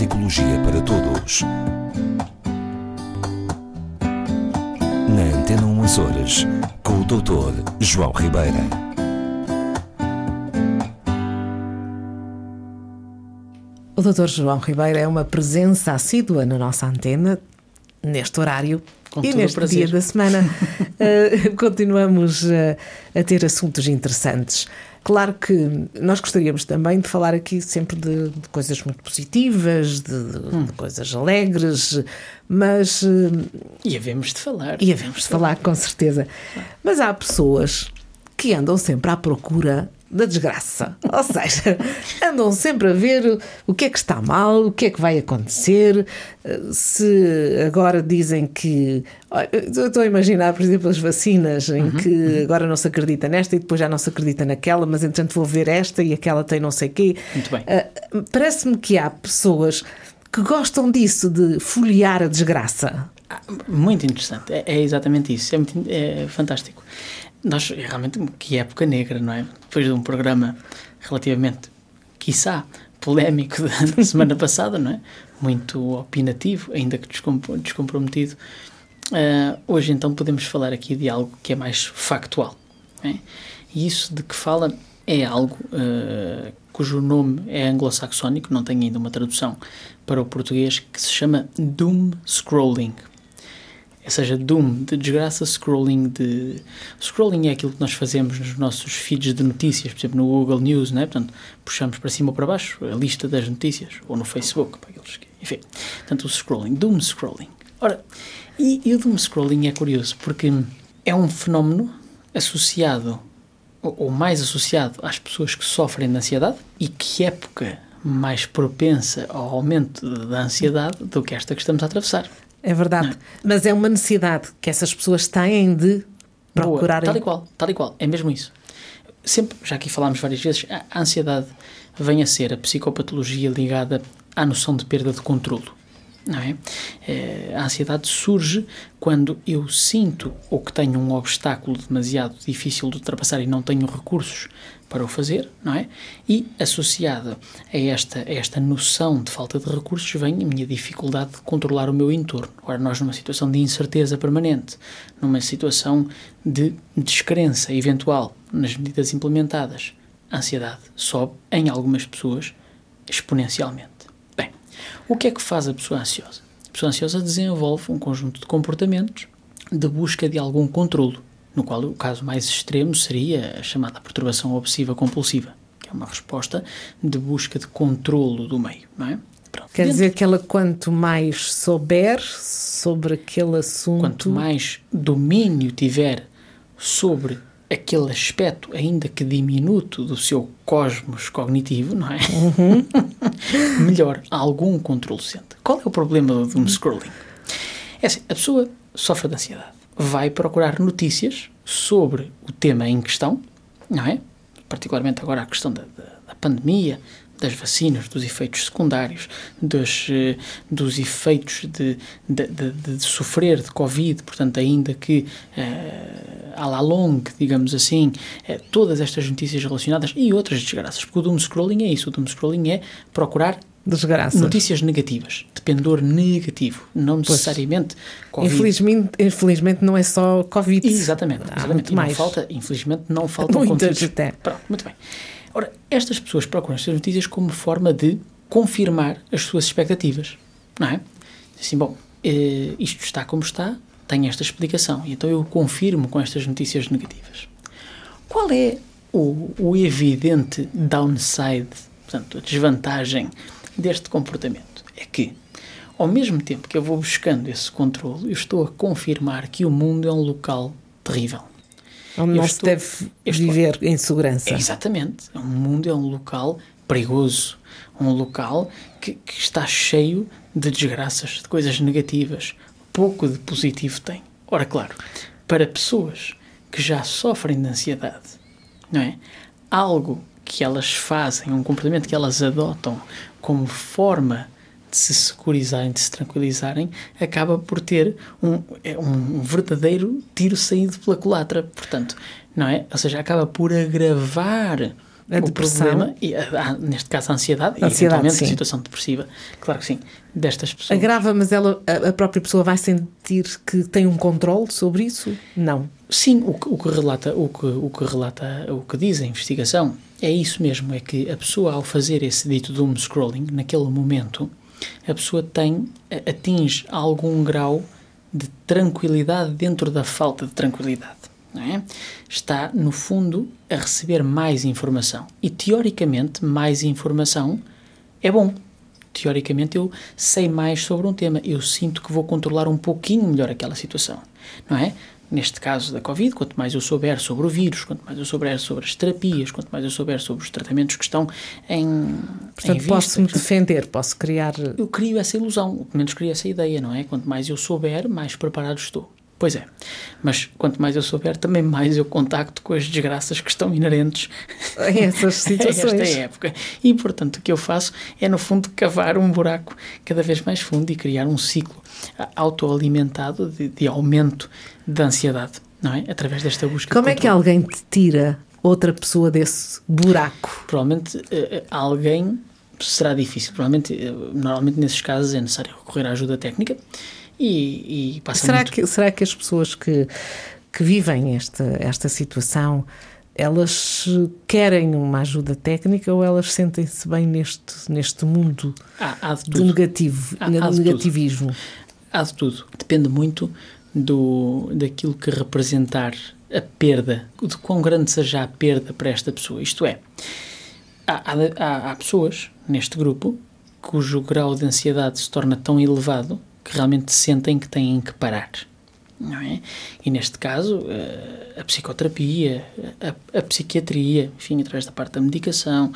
Psicologia para Todos. Na Antena 1 Açores, com o Dr. João Ribeira. O Dr. João Ribeiro é uma presença assídua na nossa antena, neste horário Com e neste dia da semana. Uh, continuamos uh, a ter assuntos interessantes. Claro que nós gostaríamos também de falar aqui sempre de, de coisas muito positivas, de, de- de coisas alegres, mas. uh, E havemos de falar. e havemos de falar, com certeza. Mas há pessoas que andam sempre à procura da desgraça. Ou seja, andam sempre a ver o que é que está mal, o que é que vai acontecer. Se agora dizem que. Eu estou a imaginar, por exemplo, as vacinas em que agora não se acredita nesta e depois já não se acredita naquela, mas entretanto vou ver esta e aquela tem não sei quê. Muito bem. Ah, Parece-me que há pessoas que gostam disso, de folhear a desgraça. Ah, Muito interessante. É, é exatamente isso. É, muito, é fantástico. Nós, é realmente, que época negra, não é? Depois de um programa relativamente, quiçá, polémico da semana passada, não é? Muito opinativo, ainda que descom- descomprometido. Ah, hoje, então, podemos falar aqui de algo que é mais factual. é? E isso de que fala é algo ah, cujo nome é anglo-saxónico, não tem ainda uma tradução para o português, que se chama Doom Scrolling. Ou seja, doom de desgraça, scrolling de. Scrolling é aquilo que nós fazemos nos nossos feeds de notícias, por exemplo, no Google News, não é? Portanto, puxamos para cima ou para baixo a lista das notícias, ou no Facebook, para aqueles que. Enfim, portanto, o scrolling, doom scrolling. Ora, e, e o doom scrolling é curioso porque é um fenómeno associado, ou, ou mais associado às pessoas que sofrem de ansiedade e que época mais propensa ao aumento da ansiedade do que esta que estamos a atravessar. É verdade. Mas é uma necessidade que essas pessoas têm de Boa, procurarem. Tal e qual, tal e qual, é mesmo isso. Sempre, já aqui falámos várias vezes, a a ansiedade vem a ser a psicopatologia ligada à noção de perda de controlo. Não é? Eh, A ansiedade surge quando eu sinto ou que tenho um obstáculo demasiado difícil de ultrapassar e não tenho recursos para o fazer, não é? E associada a esta, a esta noção de falta de recursos vem a minha dificuldade de controlar o meu entorno. Ora, nós numa situação de incerteza permanente, numa situação de descrença eventual nas medidas implementadas, a ansiedade sobe em algumas pessoas exponencialmente. O que é que faz a pessoa ansiosa? A pessoa ansiosa desenvolve um conjunto de comportamentos de busca de algum controlo, no qual o caso mais extremo seria a chamada perturbação obsessiva compulsiva, que é uma resposta de busca de controlo do meio, não é? Pronto. Quer dizer que ela, quanto mais souber sobre aquele assunto. quanto mais domínio tiver sobre aquele aspecto, ainda que diminuto, do seu cosmos cognitivo, não é? Melhor, algum controle sente. Qual é o problema do doom scrolling? É assim, a pessoa sofre de ansiedade, vai procurar notícias sobre o tema em questão, não é? Particularmente agora a questão da, da- da pandemia, das vacinas, dos efeitos secundários, dos, eh, dos efeitos de, de, de- de sofrer de Covid, portanto, ainda que eh, à la longue, digamos assim, eh, todas estas notícias relacionadas e outras desgraças, porque o doom scrolling é isso, o doom scrolling é procurar Desgraças. notícias negativas, de pendor negativo, não necessariamente Covid. Infelizmente, infelizmente não é só Covid. Exatamente, Há exatamente. E não falta, infelizmente, não faltam Muitas conteúdos. até. Pronto, muito bem. Ora, estas pessoas procuram estas notícias como forma de confirmar as suas expectativas, não é? Assim, bom, eh, isto está como está, tem esta explicação, e então eu confirmo com estas notícias negativas. Qual é o, o evidente downside, portanto, a desvantagem deste comportamento? É que, ao mesmo tempo que eu vou buscando esse controle, eu estou a confirmar que o mundo é um local terrível. Onde Eu não estou- se deve viver em segurança. É, exatamente. O mundo é um local perigoso. Um local que, que está cheio de desgraças, de coisas negativas. Pouco de positivo tem. Ora, claro, para pessoas que já sofrem de ansiedade, não é? Algo que elas fazem, um comportamento que elas adotam como forma de se securizarem, de se tranquilizarem, acaba por ter um, é um verdadeiro tiro saído pela culatra. Portanto, não é? Ou seja, acaba por agravar A depressão. problema, e, ah, neste caso a ansiedade, e Ansiedade, sim. a situação depressiva, claro que sim, destas pessoas. Agrava, mas ela, a, a própria pessoa vai sentir que tem um controle sobre isso? Não. Sim, o que, o que relata, o que, o que relata, o que diz a investigação é isso mesmo, é que a pessoa ao fazer esse dito doom scrolling, naquele momento, a pessoa tem, atinge algum grau de tranquilidade dentro da falta de tranquilidade. É? Está, no fundo, a receber mais informação. E, teoricamente, mais informação é bom. Teoricamente, eu sei mais sobre um tema. Eu sinto que vou controlar um pouquinho melhor aquela situação. Não é? Neste caso da Covid, quanto mais eu souber sobre o vírus, quanto mais eu souber sobre as terapias, quanto mais eu souber sobre os tratamentos que estão em. Portanto, posso-me defender, posso criar. eu crio essa ilusão, ou pelo menos crio essa ideia, não é? Quanto mais eu souber, mais preparado estou. Pois é, mas quanto mais eu souber, também mais eu contacto com as desgraças que estão inerentes a essas a esta situações. época. E, portanto, o que eu faço é, no fundo, cavar um buraco cada vez mais fundo e criar um ciclo autoalimentado de, de aumento da ansiedade, não é? Através desta busca Como é que alguém te tira outra pessoa desse buraco? Provavelmente eh, eh, alguém será difícil. Provavelmente, eh, normalmente nesses casos é necessário recorrer à ajuda técnica e, e passa Será muito... que, será que as pessoas que, que vivem esta, esta situação elas querem uma ajuda técnica ou elas sentem-se bem neste, neste mundo Há, há de do tudo. negativo, Há- há de tudo. negativismo? Há de tudo. Depende muito do, daquilo que representar a perda, de quão grande seja a perda para esta pessoa. Isto é, há, há- há pessoas neste grupo cujo grau de ansiedade se torna tão elevado que realmente sentem que têm que parar. Não é? E neste caso, eh, a psicoterapia, a, a psiquiatria, enfim, através da parte da medicação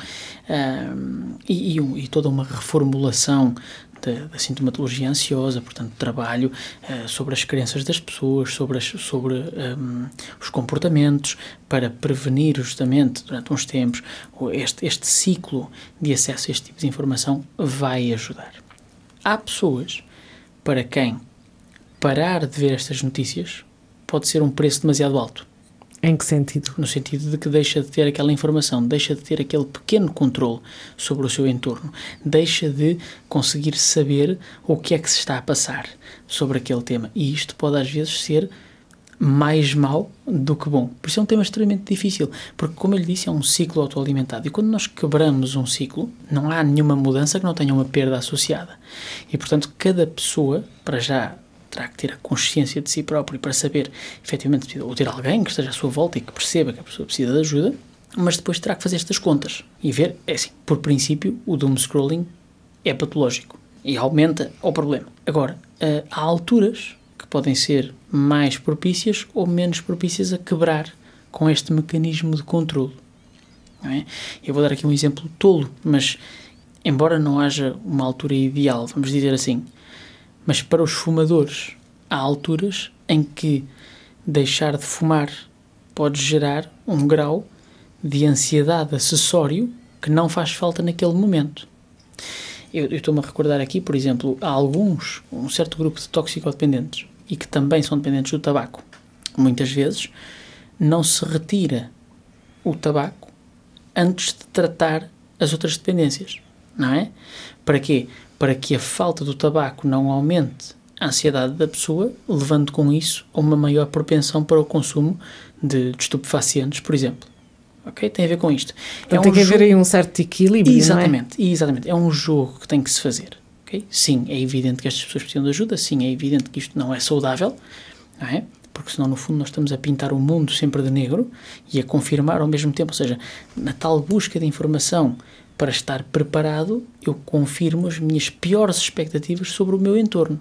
ahm, e, e um- e toda uma reformulação da, da sintomatologia ansiosa, portanto, trabalho eh, sobre as crenças das pessoas, sobre, as- sobre ahm, os comportamentos, para prevenir justamente, durante uns tempos, este, este ciclo de acesso a este tipo de informação vai ajudar. Há pessoas para quem parar de ver estas notícias pode ser um preço demasiado alto Em que sentido? no sentido de que deixa de ter aquela informação, deixa de ter aquele pequeno controle sobre o seu entorno, deixa de conseguir saber o que é que se está a passar sobre aquele tema. E isto pode às vezes ser mais mau do que bom. Por isso é um tema extremamente difícil, porque como eu lhe disse, é um ciclo autoalimentado. E quando nós quebramos um ciclo, não há nenhuma mudança que não tenha uma perda associada. E portanto, cada pessoa, para já terá que ter a consciência de si próprio para saber efetivamente ou ter alguém que esteja à sua volta e que perceba que a pessoa precisa de ajuda, mas depois terá que fazer estas contas e ver, é assim, por princípio, o doom scrolling é patológico e aumenta o problema. Agora, eh, há alturas que podem ser mais propícias ou menos propícias a quebrar com este mecanismo de controle. é? Eu vou dar aqui um exemplo tolo, mas embora não haja uma altura ideal, vamos dizer assim, mas para os fumadores há alturas em que deixar de fumar pode gerar um grau de ansiedade acessório que não faz falta naquele momento. Eu, eu estou-me a recordar aqui, por exemplo, há alguns, um certo grupo de toxicodependentes e que também são dependentes do tabaco. Muitas vezes não se retira o tabaco antes de tratar as outras dependências, não é? Para quê? Para que a falta do tabaco não aumente a ansiedade da pessoa, levando com isso a uma maior propensão para o consumo de, de estupefacientes, por exemplo. Ok? Tem a ver com isto. Então tem que haver jogo- aí um certo equilíbrio, não é? Exatamente, exatamente. É um jogo que tem que se fazer. Ok? Sim, é evidente que estas pessoas precisam de ajuda, sim, é evidente que isto não é saudável, não é? Porque senão, no fundo, nós estamos a pintar o mundo sempre de negro e a confirmar ao mesmo tempo, ou seja, na tal busca de informação para estar preparado, eu confirmo as minhas piores expectativas sobre o meu entorno.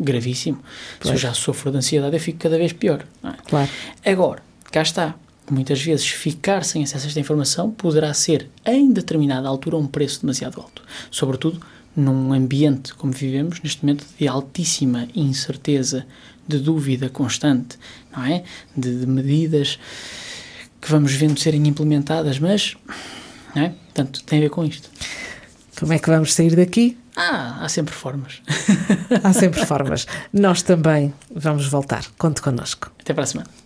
Gravíssimo. Se eu Pois. já sofro de ansiedade, eu fico cada vez pior. é? Claro. Agora, cá está. Muitas vezes ficar sem acesso a esta informação poderá ser, em determinada altura, um preço demasiado alto. Sobretudo num ambiente como vivemos, neste momento, de altíssima incerteza, de dúvida constante, não é? De, de medidas que vamos vendo serem implementadas, mas, não é? Portanto, tem a ver com isto. Como é que vamos sair daqui? Ah, há sempre formas. Há sempre formas. Nós também vamos voltar. Conte connosco. Até para a semana.